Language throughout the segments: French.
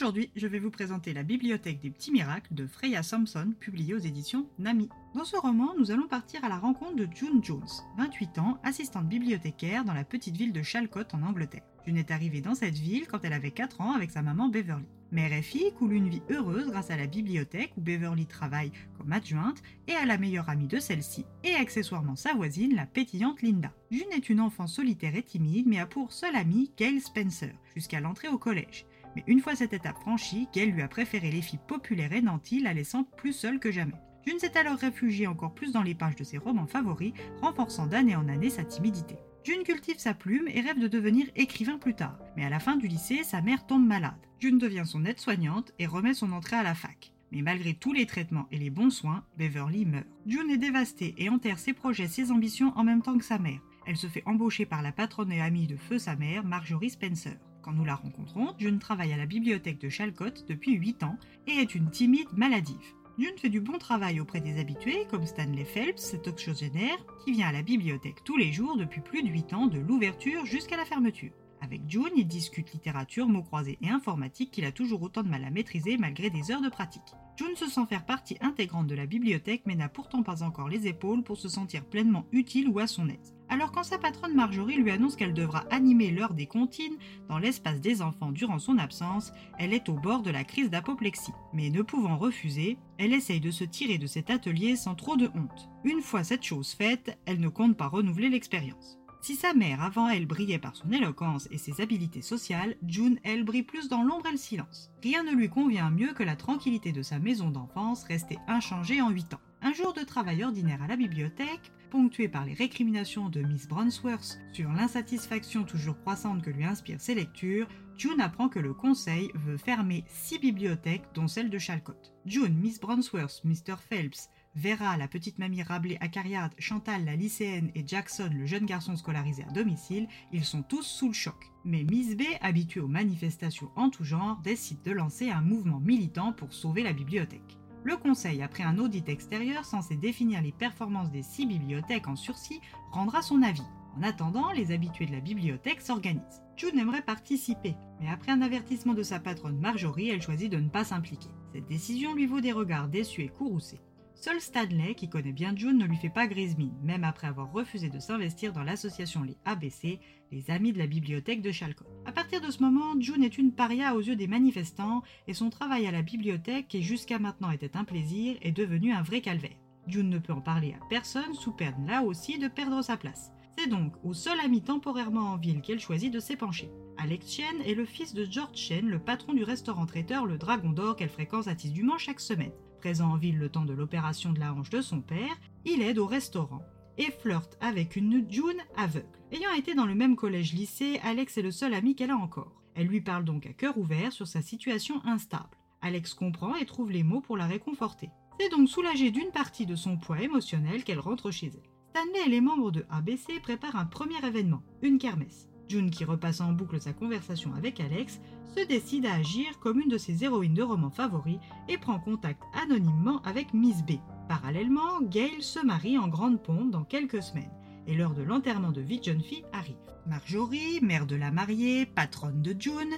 Aujourd'hui, je vais vous présenter La Bibliothèque des petits miracles de Freya Sampson, publiée aux éditions Nami. Dans ce roman, nous allons partir à la rencontre de June Jones, 28 ans, assistante bibliothécaire dans la petite ville de Chalcott en Angleterre. June est arrivée dans cette ville quand elle avait 4 ans avec sa maman Beverly. Mère et fille coulent une vie heureuse grâce à la bibliothèque où Beverly travaille comme adjointe et à la meilleure amie de celle-ci et accessoirement sa voisine, la pétillante Linda. June est une enfant solitaire et timide mais a pour seule amie Gail Spencer jusqu'à l'entrée au collège. Mais une fois cette étape franchie, Gail lui a préféré les filles populaires et nantis, la laissant plus seule que jamais. June s'est alors réfugiée encore plus dans les pages de ses romans favoris, renforçant d'année en année sa timidité. June cultive sa plume et rêve de devenir écrivain plus tard, mais à la fin du lycée, sa mère tombe malade. June devient son aide-soignante et remet son entrée à la fac. Mais malgré tous les traitements et les bons soins, Beverly meurt. June est dévastée et enterre ses projets, ses ambitions en même temps que sa mère. Elle se fait embaucher par la patronne et amie de feu sa mère, Marjorie Spencer. Quand nous la rencontrons, June travaille à la bibliothèque de Chalcott depuis 8 ans et est une timide maladive. June fait du bon travail auprès des habitués, comme Stanley Phelps, cet oxygénaire, qui vient à la bibliothèque tous les jours depuis plus de 8 ans, de l'ouverture jusqu'à la fermeture. Avec June, il discute littérature, mots croisés et informatique qu'il a toujours autant de mal à maîtriser malgré des heures de pratique. June se sent faire partie intégrante de la bibliothèque mais n'a pourtant pas encore les épaules pour se sentir pleinement utile ou à son aise. Alors quand sa patronne Marjorie lui annonce qu'elle devra animer l'heure des comptines dans l'espace des enfants durant son absence, elle est au bord de la crise d'apoplexie. Mais ne pouvant refuser, elle essaye de se tirer de cet atelier sans trop de honte. Une fois cette chose faite, elle ne compte pas renouveler l'expérience. Si sa mère avant elle brillait par son éloquence et ses habiletés sociales, June, elle, brille plus dans l'ombre et le silence. Rien ne lui convient mieux que la tranquillité de sa maison d'enfance restée inchangée en 8 ans. Un jour de travail ordinaire à la bibliothèque, ponctué par les récriminations de Miss Bronsworth sur l'insatisfaction toujours croissante que lui inspirent ses lectures, June apprend que le conseil veut fermer six bibliothèques, dont celle de Chalcott. June, Miss Bronsworth, Mr. Phelps, Vera, la petite mamie Rabelais Acariade, Chantal, la lycéenne et Jackson, le jeune garçon scolarisé à domicile, ils sont tous sous le choc. Mais Miss B, habituée aux manifestations en tout genre, décide de lancer un mouvement militant pour sauver la bibliothèque. Le conseil, après un audit extérieur censé définir les performances des six bibliothèques en sursis, rendra son avis. En attendant, les habitués de la bibliothèque s'organisent. June aimerait participer, mais après un avertissement de sa patronne Marjorie, elle choisit de ne pas s'impliquer. Cette décision lui vaut des regards déçus et courroucés. Seul Stanley, qui connaît bien June, ne lui fait pas grise mine, même après avoir refusé de s'investir dans l'association Les ABC, les Amis de la bibliothèque de Chalcott. À partir de ce moment, June est une paria aux yeux des manifestants et son travail à la bibliothèque, qui jusqu'à maintenant était un plaisir, est devenu un vrai calvaire. June ne peut en parler à personne sous peine là aussi de perdre sa place. C'est donc au seul ami temporairement en ville qu'elle choisit de s'épancher. Alex Chen est le fils de George Chen, le patron du restaurant traiteur Le Dragon d'Or qu'elle fréquente à chaque semaine. Présent en ville le temps de l'opération de la hanche de son père, il aide au restaurant et flirte avec une June aveugle. Ayant été dans le même collège-lycée, Alex est le seul ami qu'elle a encore. Elle lui parle donc à cœur ouvert sur sa situation instable. Alex comprend et trouve les mots pour la réconforter. C'est donc soulagée d'une partie de son poids émotionnel qu'elle rentre chez elle. Stanley et les membres de ABC préparent un premier événement, une kermesse. June, qui repasse en boucle sa conversation avec Alex, se décide à agir comme une de ses héroïnes de romans favoris et prend contact anonymement avec Miss B. Parallèlement, Gail se marie en grande pompe dans quelques semaines et l'heure de l'enterrement de vie jeune fille arrive. Marjorie, mère de la mariée, patronne de June,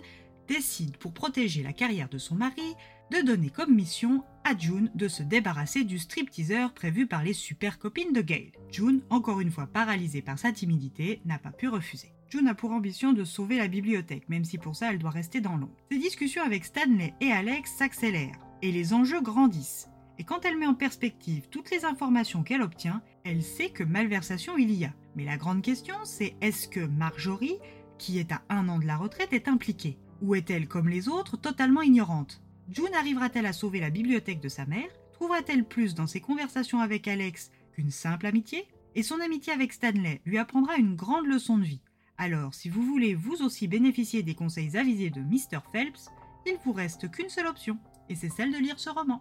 décide pour protéger la carrière de son mari de donner comme mission à June de se débarrasser du stripteaseur prévu par les super copines de Gail. June, encore une fois paralysée par sa timidité, n'a pas pu refuser. June a pour ambition de sauver la bibliothèque, même si pour ça elle doit rester dans l'ombre. Ses discussions avec Stanley et Alex s'accélèrent, et les enjeux grandissent. Et quand elle met en perspective toutes les informations qu'elle obtient, elle sait que malversation il y a. Mais la grande question, c'est est-ce que Marjorie, qui est à un an de la retraite, est impliquée? Ou est-elle, comme les autres, totalement ignorante? June arrivera-t-elle à sauver la bibliothèque de sa mère? Trouvera-t-elle plus dans ses conversations avec Alex qu'une simple amitié? Et son amitié avec Stanley lui apprendra une grande leçon de vie. Alors, si vous voulez vous aussi bénéficier des conseils avisés de Mr. Phelps, il vous reste qu'une seule option, et c'est celle de lire ce roman.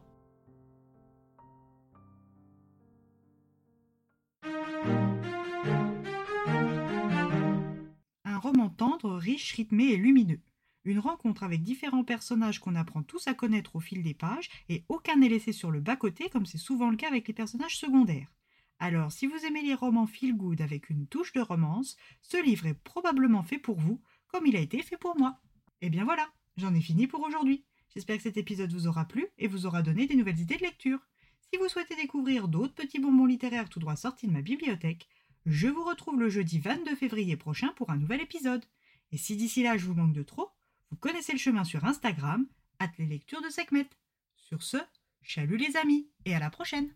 roman tendre, riche, rythmé et lumineux. Une rencontre avec différents personnages qu'on apprend tous à connaître au fil des pages et aucun n'est laissé sur le bas-côté comme c'est souvent le cas avec les personnages secondaires. Alors, si vous aimez les romans feel good avec une touche de romance, ce livre est probablement fait pour vous, comme il a été fait pour moi. Et eh bien voilà, j'en ai fini pour aujourd'hui. J'espère que cet épisode vous aura plu et vous aura donné des nouvelles idées de lecture. Si vous souhaitez découvrir d'autres petits bonbons littéraires tout droit sortis de ma bibliothèque, je vous retrouve le jeudi 22 février prochain pour un nouvel épisode. Et si d'ici là je vous manque de trop, vous connaissez le chemin sur Instagram, at les lectures de Sekhmet. Sur ce, chalut les amis, et à la prochaine